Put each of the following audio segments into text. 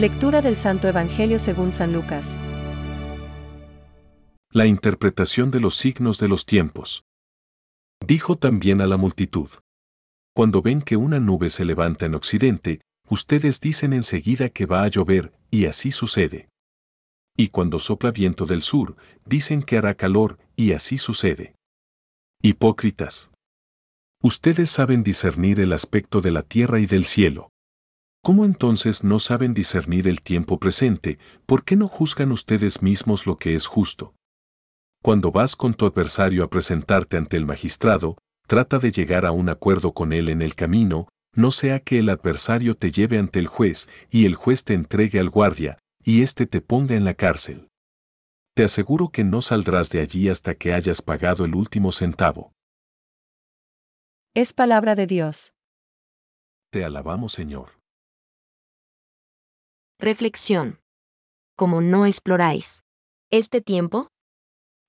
Lectura del Santo Evangelio según San Lucas. La interpretación de los signos de los tiempos. Dijo también a la multitud. Cuando ven que una nube se levanta en occidente, ustedes dicen enseguida que va a llover, y así sucede. Y cuando sopla viento del sur, dicen que hará calor, y así sucede. Hipócritas. Ustedes saben discernir el aspecto de la tierra y del cielo. ¿Cómo entonces no saben discernir el tiempo presente? ¿Por qué no juzgan ustedes mismos lo que es justo? Cuando vas con tu adversario a presentarte ante el magistrado, trata de llegar a un acuerdo con él en el camino, no sea que el adversario te lleve ante el juez y el juez te entregue al guardia, y éste te ponga en la cárcel. Te aseguro que no saldrás de allí hasta que hayas pagado el último centavo. Es palabra de Dios. Te alabamos, Señor. Reflexión. Como no exploráis este tiempo,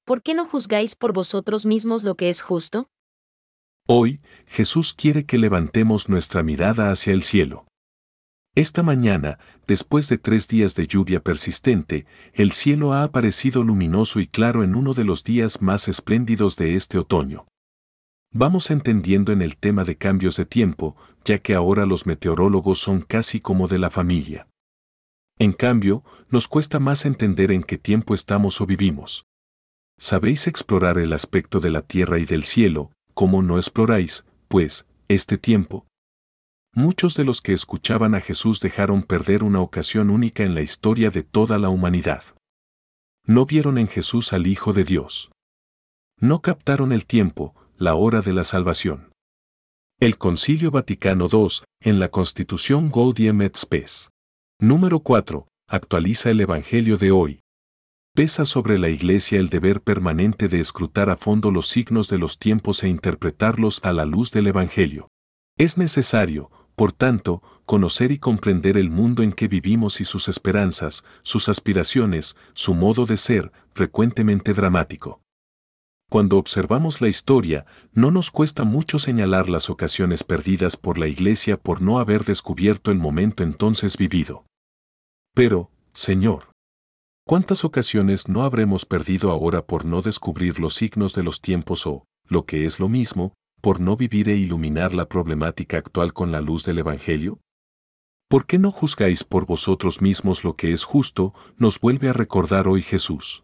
¿por qué no juzgáis por vosotros mismos lo que es justo? Hoy, Jesús quiere que levantemos nuestra mirada hacia el cielo. Esta mañana, después de tres días de lluvia persistente, el cielo ha aparecido luminoso y claro en uno de los días más espléndidos de este otoño. Vamos entendiendo en el tema de cambios de tiempo, ya que ahora los meteorólogos son casi como de la familia. En cambio, nos cuesta más entender en qué tiempo estamos o vivimos. ¿Sabéis explorar el aspecto de la tierra y del cielo, como no exploráis, pues, este tiempo? Muchos de los que escuchaban a Jesús dejaron perder una ocasión única en la historia de toda la humanidad. No vieron en Jesús al Hijo de Dios. No captaron el tiempo, la hora de la salvación. El Concilio Vaticano II, en la Constitución Gaudium et Spes. Número 4. Actualiza el Evangelio de hoy. Pesa sobre la Iglesia el deber permanente de escrutar a fondo los signos de los tiempos e interpretarlos a la luz del Evangelio. Es necesario, por tanto, conocer y comprender el mundo en que vivimos y sus esperanzas, sus aspiraciones, su modo de ser, frecuentemente dramático. Cuando observamos la historia, no nos cuesta mucho señalar las ocasiones perdidas por la Iglesia por no haber descubierto el momento entonces vivido. Pero, Señor, ¿cuántas ocasiones no habremos perdido ahora por no descubrir los signos de los tiempos o, lo que es lo mismo, por no vivir e iluminar la problemática actual con la luz del Evangelio? ¿Por qué no juzgáis por vosotros mismos lo que es justo? Nos vuelve a recordar hoy Jesús.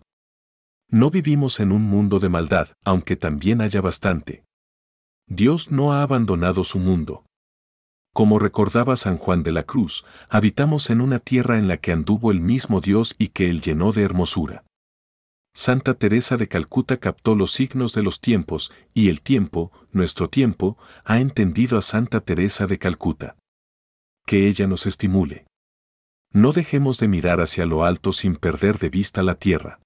No vivimos en un mundo de maldad, aunque también haya bastante. Dios no ha abandonado su mundo. Como recordaba San Juan de la Cruz, habitamos en una tierra en la que anduvo el mismo Dios y que él llenó de hermosura. Santa Teresa de Calcuta captó los signos de los tiempos, y el tiempo, nuestro tiempo, ha entendido a Santa Teresa de Calcuta. Que ella nos estimule. No dejemos de mirar hacia lo alto sin perder de vista la tierra.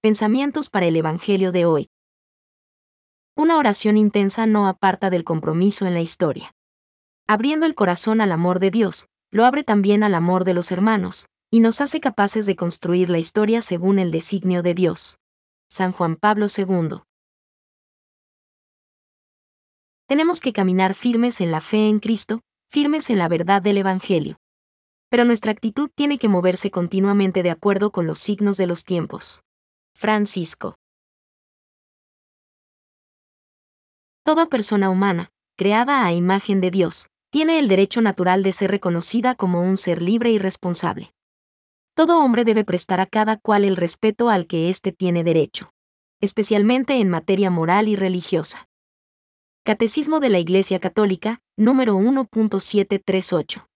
Pensamientos para el Evangelio de hoy. Una oración intensa no aparta del compromiso en la historia. Abriendo el corazón al amor de Dios, lo abre también al amor de los hermanos, y nos hace capaces de construir la historia según el designio de Dios. San Juan Pablo II. Tenemos que caminar firmes en la fe en Cristo, firmes en la verdad del Evangelio. Pero nuestra actitud tiene que moverse continuamente de acuerdo con los signos de los tiempos. Francisco. Toda persona humana, creada a imagen de Dios, tiene el derecho natural de ser reconocida como un ser libre y responsable. Todo hombre debe prestar a cada cual el respeto al que éste tiene derecho, especialmente en materia moral y religiosa. Catecismo de la Iglesia Católica, número 1.738.